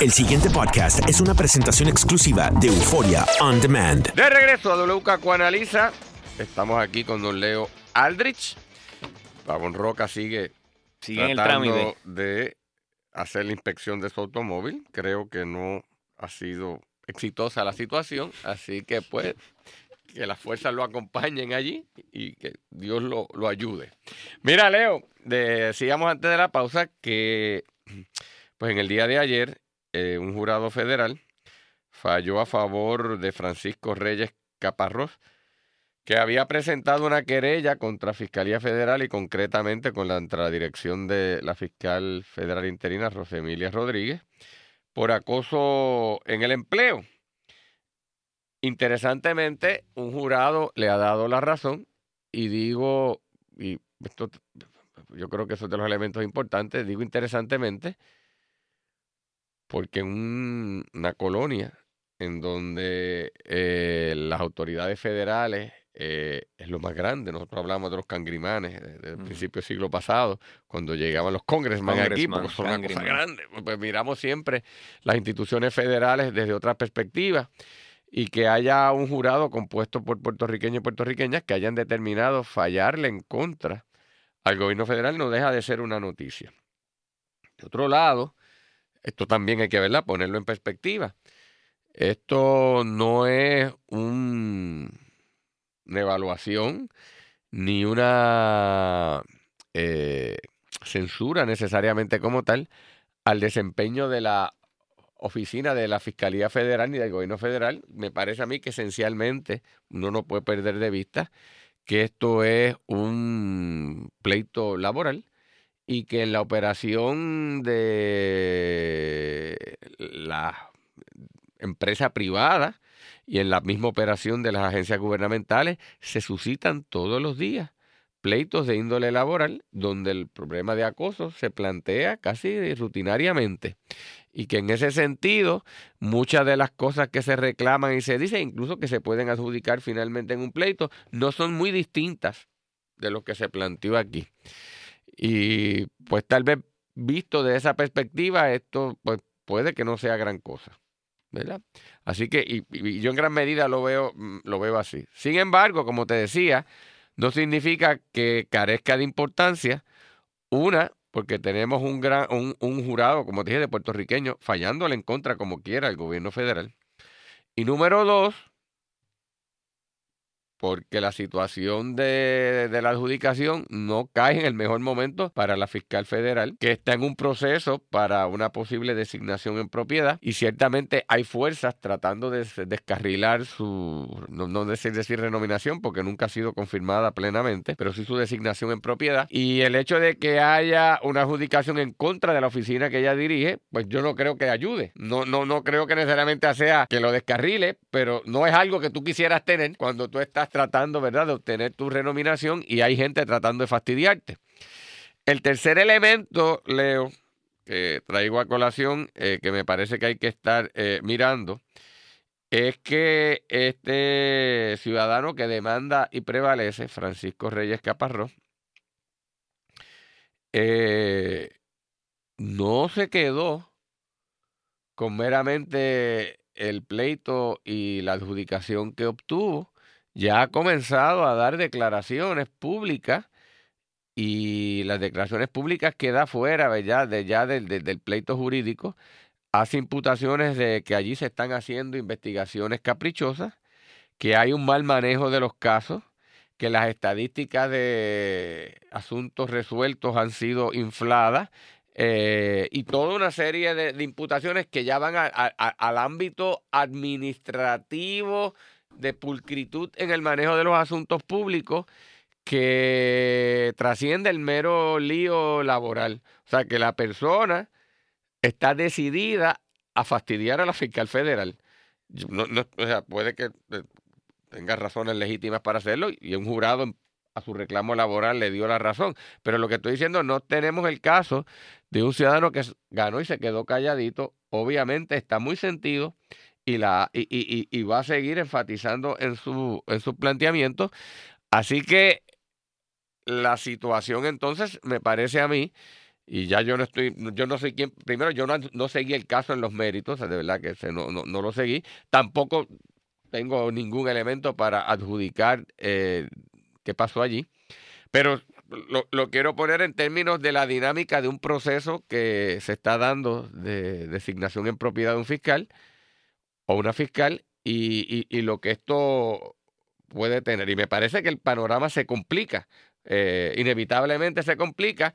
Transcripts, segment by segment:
El siguiente podcast es una presentación exclusiva de Euforia On Demand. De regreso a WKQ Analiza, estamos aquí con don Leo Aldrich. Pavón Roca sigue, Sigue en el trámite. de hacer la inspección de su automóvil. Creo que no ha sido exitosa la situación, así que pues que las fuerzas lo acompañen allí y que Dios lo, lo ayude. Mira, Leo, decíamos antes de la pausa que pues en el día de ayer eh, un jurado federal falló a favor de Francisco Reyes Caparrós, que había presentado una querella contra Fiscalía Federal y concretamente con la, la dirección de la fiscal federal interina, Rosemilia Rodríguez, por acoso en el empleo. Interesantemente, un jurado le ha dado la razón y digo, y esto, yo creo que eso es de los elementos importantes, digo interesantemente, porque un- una colonia en donde eh, las autoridades federales eh, es lo más grande. Nosotros hablamos de los cangrimanes desde el Ujú. principio del siglo pasado, cuando llegaban los congressmen aquí, Congressman, porque son una cosa grande. Pues, pues miramos siempre las instituciones federales desde otra perspectiva y que haya un jurado compuesto por puertorriqueños y puertorriqueñas que hayan determinado fallarle en contra al gobierno federal no deja de ser una noticia. De otro lado, esto también hay que verla, ponerlo en perspectiva. Esto no es un- una evaluación ni una eh, censura necesariamente como tal al desempeño de la oficina de la Fiscalía Federal ni del Gobierno Federal. Me parece a mí que esencialmente uno no puede perder de vista que esto es un pleito laboral y que en la operación de la empresa privada y en la misma operación de las agencias gubernamentales se suscitan todos los días pleitos de índole laboral donde el problema de acoso se plantea casi rutinariamente y que en ese sentido muchas de las cosas que se reclaman y se dicen, incluso que se pueden adjudicar finalmente en un pleito, no son muy distintas de lo que se planteó aquí. Y pues tal vez visto de esa perspectiva, esto pues puede que no sea gran cosa. ¿verdad? Así que, y, yo en gran medida lo veo, mm, lo veo así. Sin embargo, como te decía, no significa que carezca de importancia. Una, porque tenemos un gran, un, un jurado, como te dije, de puertorriqueños, fallándole en contra como quiera al gobierno federal. Y número dos, porque la situación de, de la adjudicación no cae en el mejor momento para la fiscal federal, que está en un proceso para una posible designación en propiedad y ciertamente hay fuerzas tratando de des- descarrilar su, no, no decir, decir renominación porque nunca ha sido confirmada plenamente, pero sí su designación en propiedad. Y el hecho de que haya una adjudicación en contra de la oficina que ella dirige, pues yo no creo que ayude. No, no, no creo que necesariamente sea que lo descarrile, pero no es algo que tú quisieras tener cuando tú estás tratando, ¿verdad?, de obtener tu renominación y hay gente tratando de fastidiarte. El tercer elemento, Leo, que traigo a colación, eh, que me parece que hay que estar eh, mirando, es que este ciudadano que demanda y prevalece, Francisco Reyes Caparrós, eh, no se quedó con meramente el pleito y la adjudicación que obtuvo, ya ha comenzado a dar declaraciones públicas y las declaraciones públicas que da fuera de ya del, pleito jurídico, hace imputaciones de que allí se están haciendo investigaciones caprichosas, que hay un mal manejo de los casos, que las estadísticas de asuntos resueltos han sido infladas eh, y toda una serie de, imputaciones que ya van al ámbito administrativo de pulcritud en el manejo de los asuntos públicos que trasciende el mero lío laboral. O sea, que la persona está decidida a fastidiar a la fiscal federal. No- no- o sea, puede que eh, tenga razones legítimas para hacerlo y un jurado a su reclamo laboral le dio la razón. Pero lo que estoy diciendo, no tenemos el caso de un ciudadano que ganó y se quedó calladito. Obviamente está muy sentido y, la, y, y- y- va a seguir enfatizando en su, en su planteamiento. Así que la situación entonces me parece a mí y ya yo no estoy, yo no sé quién, primero yo no, seguí el caso en los méritos, de verdad que no, no, lo seguí, tampoco tengo ningún elemento para adjudicar eh, qué pasó allí, pero lo, lo, quiero poner en términos de la dinámica de un proceso que se está dando de designación en propiedad de un fiscal o una fiscal y, lo que esto puede tener. Y me parece que el panorama se complica, eh, inevitablemente se complica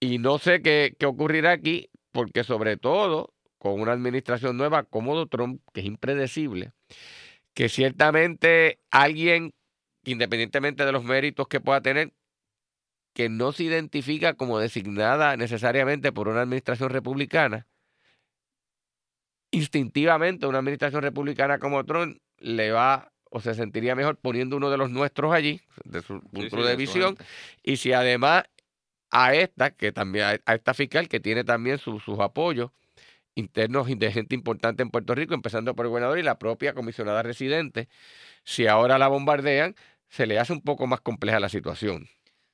y no sé qué, qué ocurrirá aquí porque sobre todo con una administración nueva como Trump, que es impredecible, que ciertamente alguien, independientemente de los méritos que pueda tener, que no se identifica como designada necesariamente por una administración republicana, instintivamente una administración republicana como Trump le va o se sentiría mejor poniendo uno de los nuestros allí, de su punto de visión, y si además a esta, que también a esta fiscal que tiene también sus apoyos internos de gente importante en Puerto Rico, empezando por el gobernador y la propia comisionada residente, si ahora la bombardean, se le hace un poco más compleja la situación.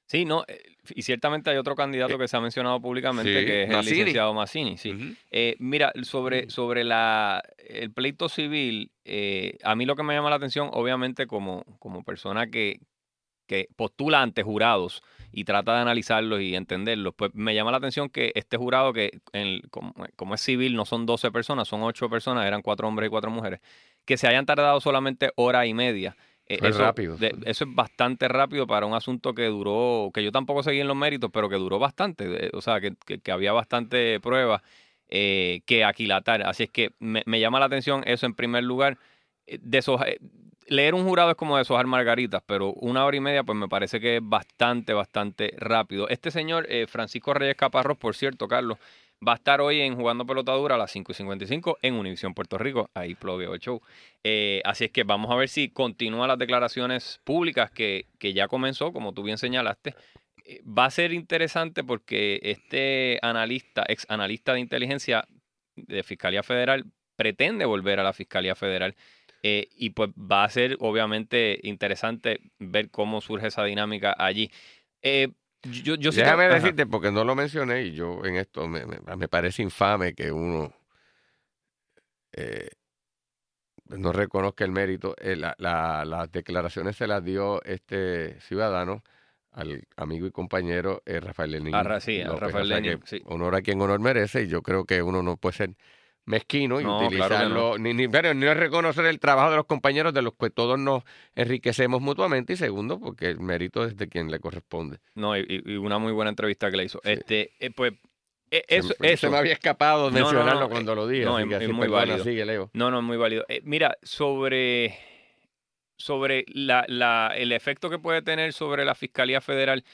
Sí, no, eh, y ciertamente hay otro candidato eh, que se ha mencionado públicamente, que es el licenciado Massini. Sí. Eh, mira, sobre, sobre la, el pleito civil, a mí lo que me llama la atención, obviamente como, como persona que, que postula ante jurados y trata de analizarlos y entenderlos, pues me llama la atención que este jurado, que como, como, es civil, no son 12 personas, son 8 personas, eran 4 hombres y 4 mujeres, que se hayan tardado solamente hora y media eh, eso, rápido. eso es bastante rápido para un asunto que duró, que yo tampoco seguí en los méritos, pero que duró bastante. O sea, que, que, había bastante pruebas eh, que aquilatar. Así es que me, llama la atención eso en primer lugar. Eh, leer un jurado es como deshojar margaritas, pero una hora y media, pues me parece que es bastante, bastante rápido. Este señor, Francisco Reyes Caparrós, por cierto, Carlos, Va a estar hoy en Jugando Pelotadura a las 5 y 55 en Univisión Puerto Rico. Ahí ploveo el show. Eh, así es que vamos a ver si continúa las declaraciones públicas que, que ya comenzó, como tú bien señalaste. Eh, va a ser interesante porque este analista, ex analista de inteligencia de Fiscalía Federal, pretende volver a la Fiscalía Federal. Eh, y pues va a ser obviamente interesante ver cómo surge esa dinámica allí. Yo, Déjame decirte, porque no lo mencioné y yo en esto me, parece infame que uno eh, no reconozca el mérito. Eh, las declaraciones se las dio este ciudadano al amigo y compañero eh, Rafael Lenín. Ah, sí, Rafael Lenín. Honor a quien honor merece y yo creo que uno no puede ser mezquino y utilizarlo, ni, ni, no es reconocer el trabajo de los compañeros de los que todos nos enriquecemos mutuamente y segundo, porque el mérito es de quien le corresponde. No, y, una muy buena entrevista que le hizo. Este, eh, pues, e, eso, se, me, había escapado mencionarlo cuando eh, lo dije. No, es, muy válido. No, no, es muy válido. Eh, mira, sobre, sobre la, la, el efecto que puede tener sobre la Fiscalía Federal,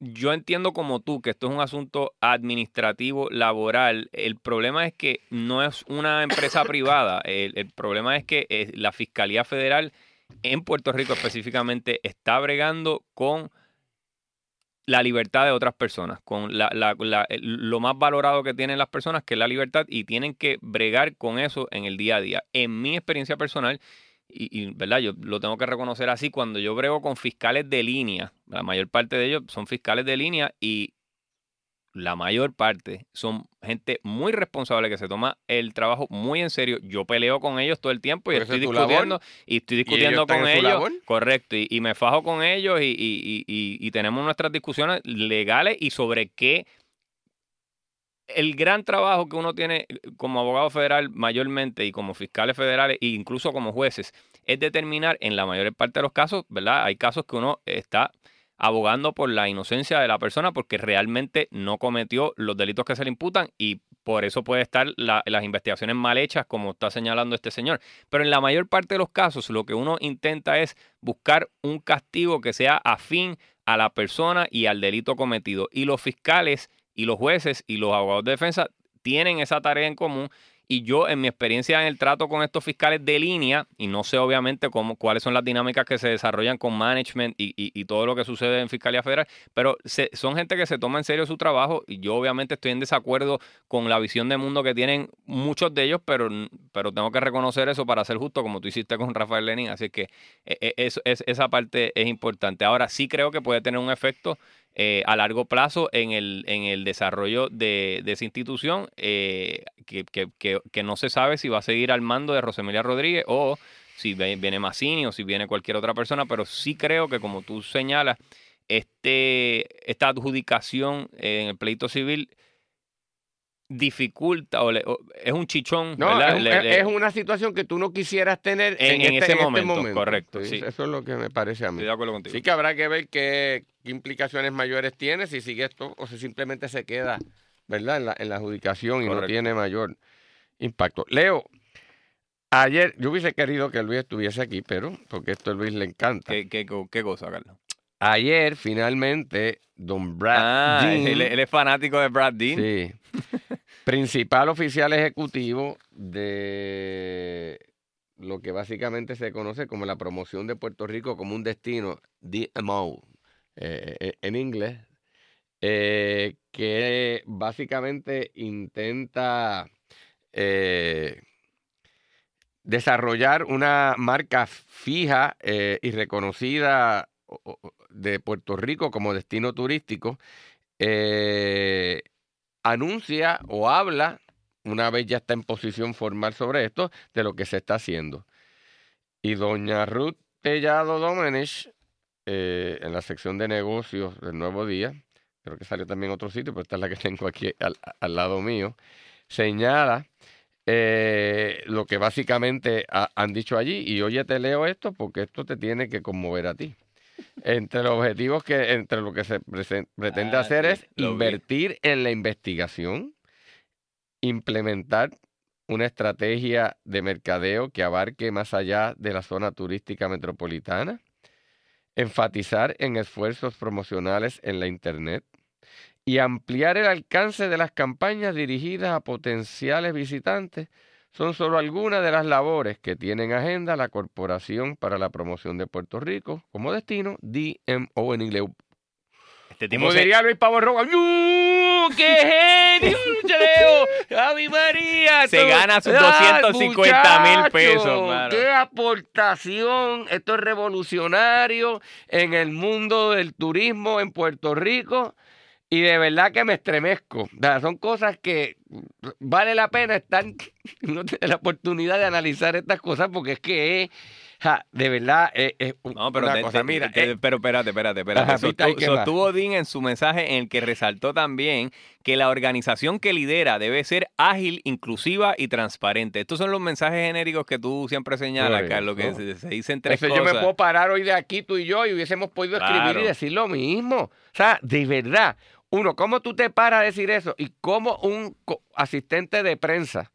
yo entiendo como tú que esto es un asunto administrativo, laboral. El problema es que no es una empresa privada. El, problema es que eh, la Fiscalía Federal en Puerto Rico específicamente está bregando con la libertad de otras personas, con lo más valorado que tienen las personas, que es la libertad, y tienen que bregar con eso en el día a día. En mi experiencia personal, y, ¿verdad? Yo lo tengo que reconocer así, cuando yo brego con fiscales de línea, la mayor parte de ellos son fiscales de línea y la mayor parte son gente muy responsable que se toma el trabajo muy en serio. Yo peleo con ellos todo el tiempo y estoy discutiendo y estoy discutiendo con ellos. Correcto, y, me fajo con ellos y, y tenemos nuestras discusiones legales y sobre qué el gran trabajo que uno tiene eh, como abogado federal mayormente y como fiscales federales e incluso como jueces es determinar en la mayor parte de los casos, ¿verdad? Hay casos que uno está abogando por la inocencia de la persona porque realmente no cometió los delitos que se le imputan y por eso puede estar las investigaciones mal hechas como está señalando este señor. Pero en la mayor parte de los casos lo que uno intenta es buscar un castigo que sea afín a la persona y al delito cometido. Y los fiscales y los jueces y los abogados de defensa tienen esa tarea en común. Y yo, en mi experiencia en el trato con estos fiscales de línea, y no sé obviamente cómo, cuáles son las dinámicas que se desarrollan con management y, todo lo que sucede en Fiscalía Federal, pero son gente que se toma en serio su trabajo y yo obviamente estoy en desacuerdo con la visión de mundo que tienen muchos de ellos, pero, pero tengo que reconocer eso para ser justo, como tú hiciste con Rafael Lenin. Así que e, e, es, esa parte es importante. Ahora sí creo que puede tener un efecto eh, a largo plazo en el, en el desarrollo de, esa institución, que, que, no se sabe si va a seguir al mando de Rosemilia Rodríguez o si viene Massini o si viene cualquier otra persona, pero sí creo que como tú señalas, este, esta adjudicación en el pleito civil dificulta o, es un chichón. No, es, una situación que tú no quisieras tener en, este, ese, este momento, Correcto. Sí. Eso es lo que me parece a mí. Estoy de acuerdo contigo. Sí que habrá que ver qué, implicaciones mayores tiene, si sigue esto o si simplemente se queda ¿verdad? En, la, en la adjudicación y no tiene mayor impacto. Leo, ayer yo hubiese querido que Luis estuviese aquí, pero porque esto a Luis le encanta. ¿Qué, qué, qué cosa, Carlos? Ayer, finalmente, don Brad ah, Dean. Él, es fanático de Brad Dean. Sí. principal oficial ejecutivo de lo que básicamente se conoce como la promoción de Puerto Rico como un destino, DMO, eh, eh, en inglés, eh, que básicamente intenta desarrollar una marca fija y reconocida de Puerto Rico como destino turístico, anuncia o habla, una vez ya está en posición formal sobre esto, de lo que se está haciendo. Y doña Ruth Tellado Domenech, en la sección de negocios del Nuevo Día, creo que salió también otro sitio, pero esta es la que tengo aquí al, lado mío, señala eh, lo que básicamente han dicho allí. Y oye, te leo esto porque esto te tiene que conmover a ti entre los objetivos que, entre lo que se pretende ah, hacer es invertir en la investigación, implementar una estrategia de mercadeo que abarque más allá de la zona turística metropolitana, enfatizar en esfuerzos promocionales en la Internet y ampliar el alcance de las campañas dirigidas a potenciales visitantes son solo algunas de las labores que tiene en agenda la Corporación para la Promoción de Puerto Rico como destino, DMO en inglés. Este tipo como diría Luis Pavo Roja, ¡qué genio, Leo! ¡Ave María! Se gana sus 250 mil pesos, ¡Qué aportación! Esto es revolucionario en el mundo del turismo en Puerto Rico. Y de verdad que me estremezco. son cosas que vale la pena estar, no tener la oportunidad de analizar estas cosas porque es que de verdad es, no, pero una cosa. Mira, eh, pero espérate, espérate, espérate. sostuvo Dean en su mensaje en el que resaltó también que la organización que lidera debe ser ágil, inclusiva y transparente. Estos son los mensajes genéricos que tú siempre señalas, Carlos, que se, se, dicen tres cosas. Yo me puedo parar hoy de aquí, tú y yo, y hubiésemos podido escribir y decir lo mismo. O sea, de verdad, uno, ¿cómo tú te paras a decir eso? Y cómo un asistente de prensa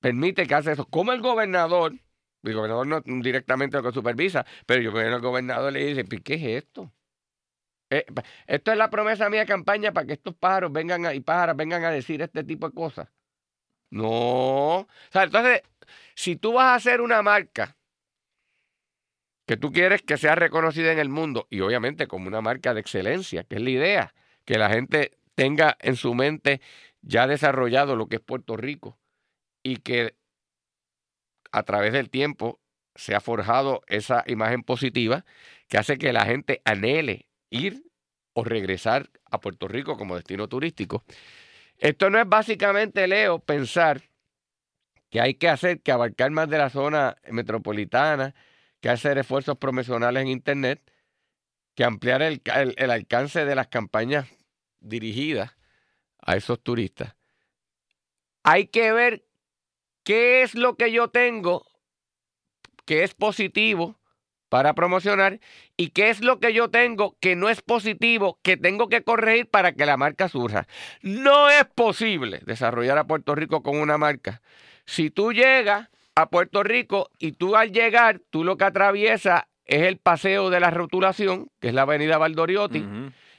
permite que hace eso. ¿Cómo el gobernador, el gobernador no directamente lo que supervisa, pero yo veo al gobernador le dice, ¿qué es esto? Eh, esto es la promesa mía de campaña para que estos pájaros vengan a, y pájaras vengan a decir este tipo de cosas. No. O sea, entonces, si tú vas a hacer una marca que tú quieres que sea reconocida en el mundo y obviamente como una marca de excelencia, que es la idea, que la gente tenga en su mente ya desarrollado lo que es Puerto Rico y que a través del tiempo se ha forjado esa imagen positiva que hace que la gente anhele ir o regresar a Puerto Rico como destino turístico. Esto no es básicamente, Leo, pensar que hay que hacer que abarcar más de la zona metropolitana, que hacer esfuerzos promocionales en Internet, que ampliar el, alcance de las campañas dirigidas a esos turistas. Hay que ver qué es lo que yo tengo que es positivo para promocionar y qué es lo que yo tengo que no es positivo, que tengo que corregir para que la marca surja. No es posible desarrollar a Puerto Rico con una marca. Si tú llegas a Puerto Rico y tú al llegar, tú lo que atraviesas es el paseo de la rotulación, que es la avenida Valdoriotti,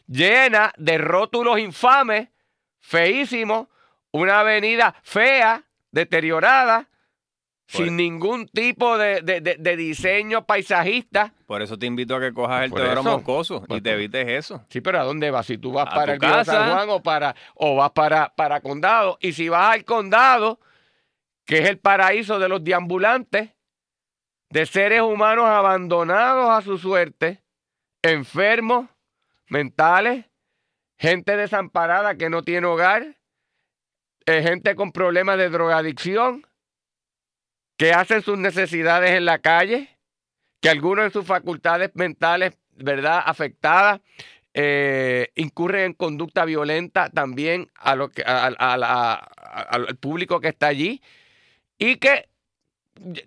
llena de rótulos infames, feísimos, una avenida fea, deteriorada, sin ningún tipo de, diseño paisajista. Por eso te invito a que cojas el Teodoro Moscoso y pues te evites eso. Sí, pero ¿a dónde vas? Si tú vas para el casa. San Juan o, para, o vas para, para Condado. Y si vas al Condado, que es el paraíso de los deambulantes, de seres humanos abandonados a su suerte, enfermos, mentales, gente desamparada que no tiene hogar, eh, gente con problemas de drogadicción, que hacen sus necesidades en la calle, que algunos de sus facultades mentales, ¿verdad?, afectadas, eh, incurren en conducta violenta también al público que está allí y que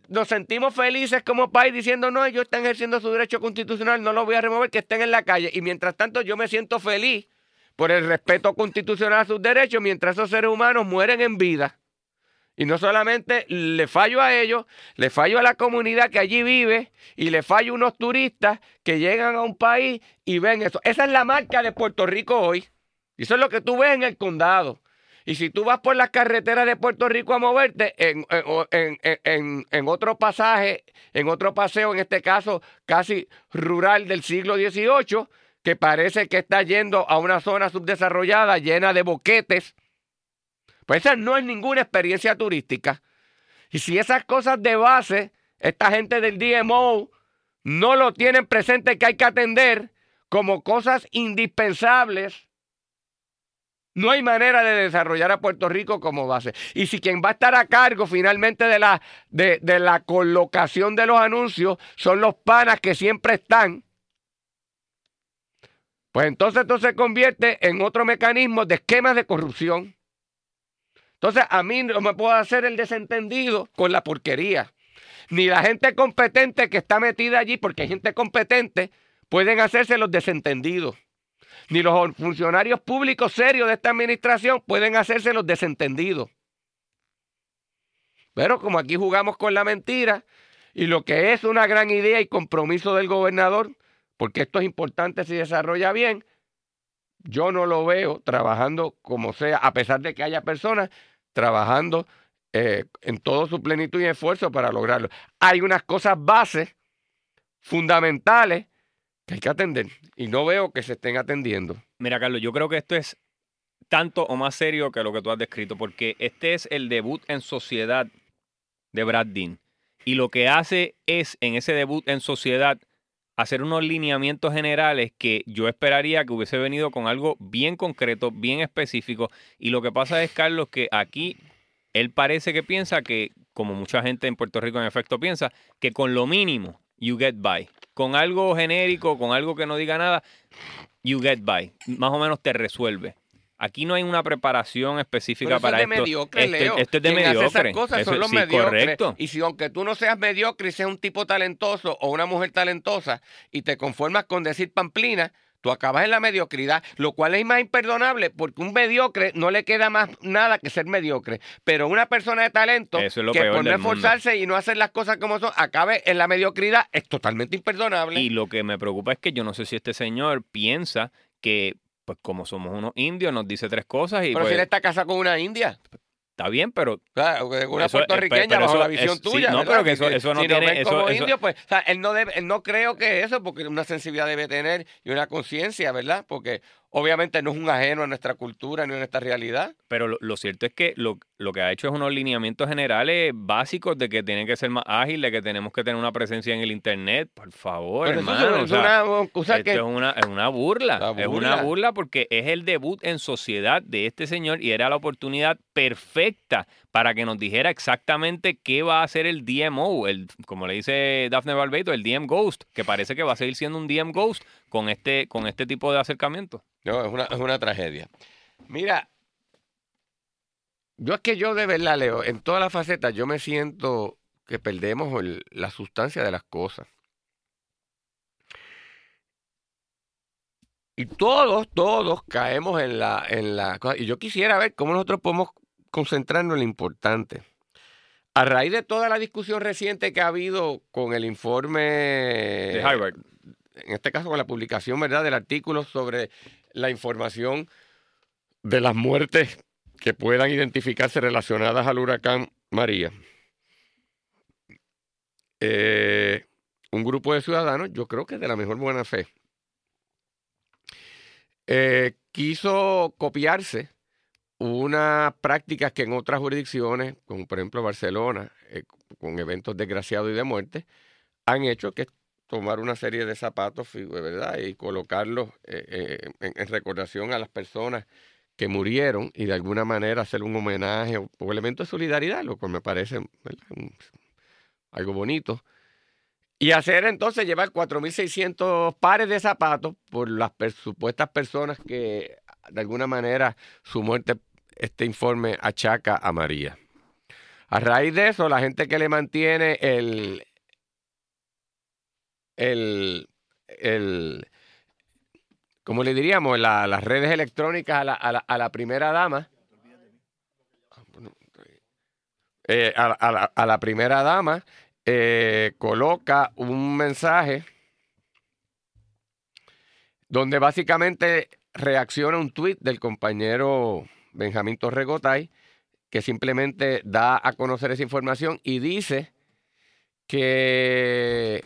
nos sentimos felices como país diciendo, no, ellos están ejerciendo su derecho constitucional, no lo voy a remover, que estén en la calle. Y mientras tanto yo me siento feliz por el respeto constitucional a sus derechos, mientras esos seres humanos mueren en vida. Y no solamente le fallo a ellos, le fallo a la comunidad que allí vive y le fallo a unos turistas que llegan a un país y ven eso. Esa es la marca de Puerto Rico hoy. Y eso es lo que tú ves en el condado. Y si tú vas por las carreteras de Puerto Rico a moverte en, en, otro pasaje, en otro paseo, en este caso casi rural del siglo XVIII, que parece que está yendo a una zona subdesarrollada llena de boquetes, pues esa no es ninguna experiencia turística. Y si esas cosas de base, esta gente del DMO no lo tienen presente que hay que atender como cosas indispensables, no hay manera de desarrollar a Puerto Rico como base. Y si quien va a estar a cargo finalmente de la, de, la colocación de los anuncios son los panas que siempre están, pues entonces esto se convierte en otro mecanismo de esquemas de corrupción. Entonces, a mí no me puedo hacer el desentendido con la porquería. Ni la gente competente que está metida allí, porque hay gente competente, pueden hacerse los desentendidos. Ni los funcionarios públicos serios de esta administración pueden hacerse los desentendidos. Pero como aquí jugamos con la mentira y lo que es una gran idea y compromiso del gobernador, porque esto es importante si desarrolla bien, yo no lo veo trabajando como sea, a pesar de que haya personas trabajando eh, en todo su plenitud y esfuerzo para lograrlo. Hay unas cosas bases, fundamentales, que hay que atender y no veo que se estén atendiendo. Mira, Carlos, yo creo que esto es tanto o más serio que lo que tú has descrito, porque este es el debut en sociedad de Brad Dean. Y lo que hace es, en ese debut en sociedad, hacer unos lineamientos generales que yo esperaría que hubiese venido con algo bien concreto, bien específico. Y lo que pasa es, Carlos, que aquí él parece que piensa que, como mucha gente en Puerto Rico en efecto piensa, que con lo mínimo, you get by. Con algo genérico, con algo que no diga nada, you get by. Más o menos te resuelve. Aquí no hay una preparación específica para esto. Mediocre, este, Leo. Esto es de mediocre. esas cosas son los mediocres. Y si aunque tú no seas mediocre y seas un tipo talentoso o una mujer talentosa y te conformas con decir pamplina, tú acabas en la mediocridad, lo cual es más imperdonable porque un mediocre no le queda más nada que ser mediocre. Pero una persona de talento que por no esforzarse y no hacer las cosas como son, acabe en la mediocridad, es totalmente imperdonable. Y lo que me preocupa es que yo no sé si este señor piensa que pues como somos unos indios, nos dice tres cosas y Pero pues, si él está casado con una india. Está bien, pero. una puertorriqueña bajo la visión tuya. no, pero que eso, eso no tiene. eso, como indio, pues, o sea, él no, debe, él no creo que eso, porque una sensibilidad debe tener y una conciencia, ¿verdad? Porque obviamente no es un ajeno a nuestra cultura ni a nuestra realidad. Pero lo, cierto es que lo, lo, que ha hecho es unos lineamientos generales básicos de que tienen que ser más ágiles, de que tenemos que tener una presencia en el Internet. Por favor, hermano. es, una, es, una, es una burla. Es una burla porque es el debut en sociedad de este señor y era la oportunidad perfecta para que nos dijera exactamente qué va a hacer el DMO, el, como le dice Daphne Barbeito, el DM Ghost, que parece que va a seguir siendo un DM Ghost con este, con este tipo de acercamiento. No, es una, es una tragedia. Mira, yo es que yo de verdad, Leo, en todas las facetas yo me siento que perdemos la sustancia de las cosas. Y todos, todos caemos en la, en la. Y yo quisiera ver cómo nosotros podemos concentrarnos en lo importante. A raíz de toda la discusión reciente que ha habido con el informe de Harvard, en este caso con la publicación ¿verdad? del artículo sobre la información de las muertes que puedan identificarse relacionadas al huracán María. Eh, un grupo de ciudadanos, yo creo que de la mejor buena fe, eh, quiso copiarse unas prácticas que en otras jurisdicciones, como por ejemplo Barcelona, eh, con eventos desgraciados y de muerte, han hecho que tomar una serie de zapatos, ¿verdad? Y colocarlos eh, eh, en, recordación a las personas que murieron y de alguna manera hacer un homenaje o, elemento de solidaridad, lo cual me parece algo bonito. Y hacer entonces llevar 4.600 pares de zapatos por las supuestas personas que de alguna manera su muerte, este informe achaca a María. A raíz de eso, la gente que le mantiene el, el, el ¿cómo le diríamos? las redes electrónicas a la, a la, primera dama. Eh, a, la, primera dama eh, coloca un mensaje donde básicamente reacciona un tuit del compañero Benjamín Torregotay que simplemente da a conocer esa información y dice que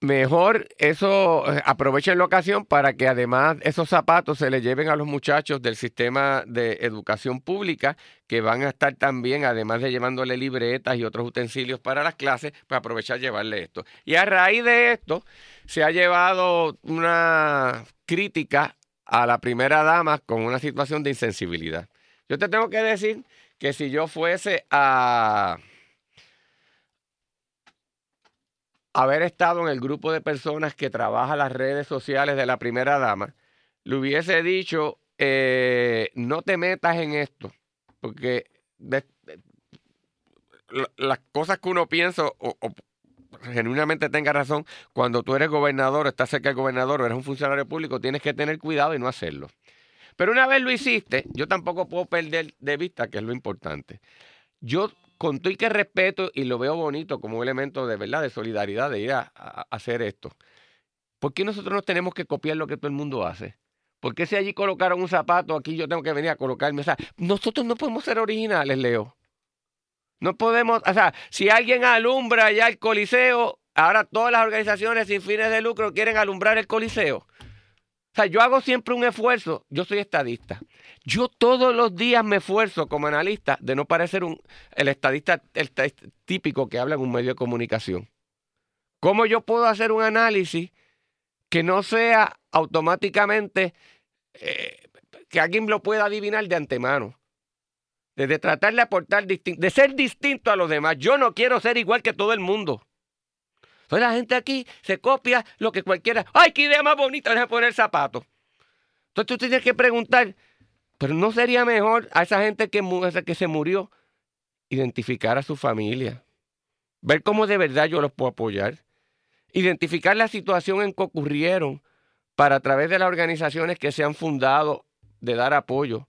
mejor eso eh, aprovechen la ocasión para que además esos zapatos se le lleven a los muchachos del sistema de educación pública que van a estar también, además de llevándole libretas y otros utensilios para las clases, pues aprovechar llevarle esto. Y a raíz de esto se ha llevado una crítica a la primera dama con una situación de insensibilidad. Yo te tengo que decir que si yo fuese a haber estado en el grupo de personas que trabaja las redes sociales de la primera dama, le hubiese dicho, eh, no te metas en esto, porque las cosas que uno piensa o, genuinamente tenga razón, cuando tú eres gobernador, estás cerca del gobernador o eres un funcionario público, tienes que tener cuidado y no hacerlo. Pero una vez lo hiciste, yo tampoco puedo perder de vista que es lo importante. Yo con todo y que respeto y lo veo bonito como un elemento de verdad, de solidaridad, de ir a, hacer esto. ¿Por qué nosotros no tenemos que copiar lo que todo el mundo hace? ¿Por qué si allí colocaron un zapato, aquí yo tengo que venir a colocarme? O sea, nosotros no podemos ser originales, Leo. No podemos, o sea, si alguien alumbra ya el coliseo, ahora todas las organizaciones sin fines de lucro quieren alumbrar el coliseo. O sea, yo hago siempre un esfuerzo, yo soy estadista. Yo todos los días me esfuerzo como analista de no parecer un, el, estadista, típico que habla en un medio de comunicación. ¿Cómo yo puedo hacer un análisis que no sea automáticamente eh, que alguien lo pueda adivinar de antemano? Desde tratar de aportar, de ser distinto a los demás. Yo no quiero ser igual que todo el mundo. Entonces la gente aquí se copia lo que cualquiera. ¡Ay, qué idea más bonita! Deja poner zapatos. Entonces tú tienes que preguntar, ¿pero no sería mejor a esa gente que, que se murió identificar a su familia? Ver cómo de verdad yo los puedo apoyar. Identificar la situación en que ocurrieron para a través de las organizaciones que se han fundado de dar apoyo.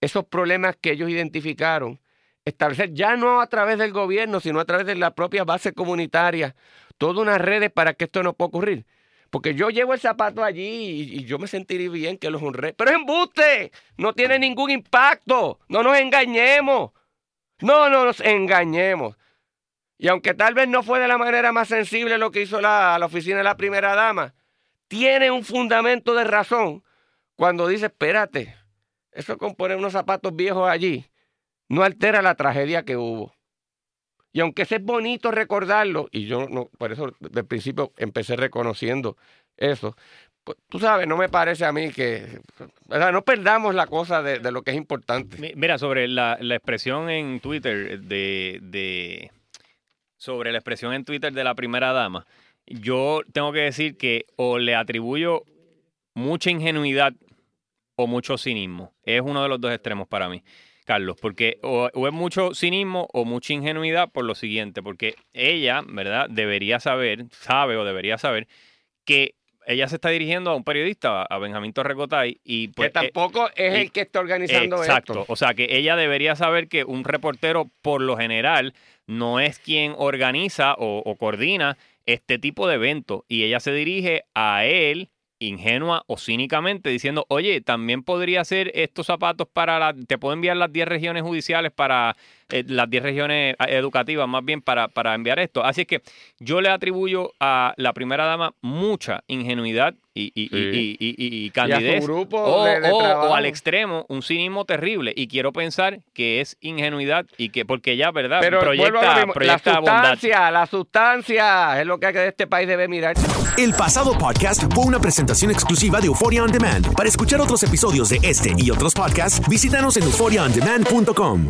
Esos problemas que ellos identificaron establecer ya no a través del gobierno, sino a través de la propia base comunitaria, todas unas redes para que esto no pueda ocurrir. Porque yo llevo el zapato allí y, yo me sentiría bien que los honré. Pero es embuste, no tiene ningún impacto, no nos engañemos, no, no nos engañemos. Y aunque tal vez no fue de la manera más sensible lo que hizo la oficina de la primera dama, tiene un fundamento de razón cuando dice, espérate, eso con poner unos zapatos viejos allí no altera la tragedia que hubo. Y aunque es bonito recordarlo, y yo no, por eso del principio empecé reconociendo eso, pues, tú sabes, no me parece a mí que, no perdamos la cosa de, lo que es importante. Mira, sobre la, expresión en Twitter de, sobre la expresión en Twitter de la primera dama, yo tengo que decir que o le atribuyo mucha ingenuidad o mucho cinismo. Es uno de los dos extremos para mí. Carlos, porque o, es mucho cinismo o mucha ingenuidad por lo siguiente, porque ella, ¿verdad? Debería saber, sabe o debería saber que ella se está dirigiendo a un periodista, a Benjamín Torrecotay, y pues, que tampoco es el que está organizando exacto, o sea que ella debería saber que un reportero, por lo general, no es quien organiza o coordina este tipo de eventos, y ella se dirige a él ingenua o cínicamente diciendo, oye, también podría ser estos zapatos para la, te puedo enviar las 10 regiones judiciales para eh, las 10 regiones eh, educativas más bien para, para enviar esto. Así es que yo le atribuyo a la primera dama mucha ingenuidad y, y, y, y, candidez. grupo o, al extremo, un cinismo terrible. Y quiero pensar que es ingenuidad y que, porque ya, ¿verdad? Pero proyecta, proyecta la sustancia, la sustancia es lo que este país debe mirar. El pasado podcast fue una presentación exclusiva de Euphoria On Demand. Para escuchar otros episodios de este y otros podcasts, visítanos en euphoriaondemand.com.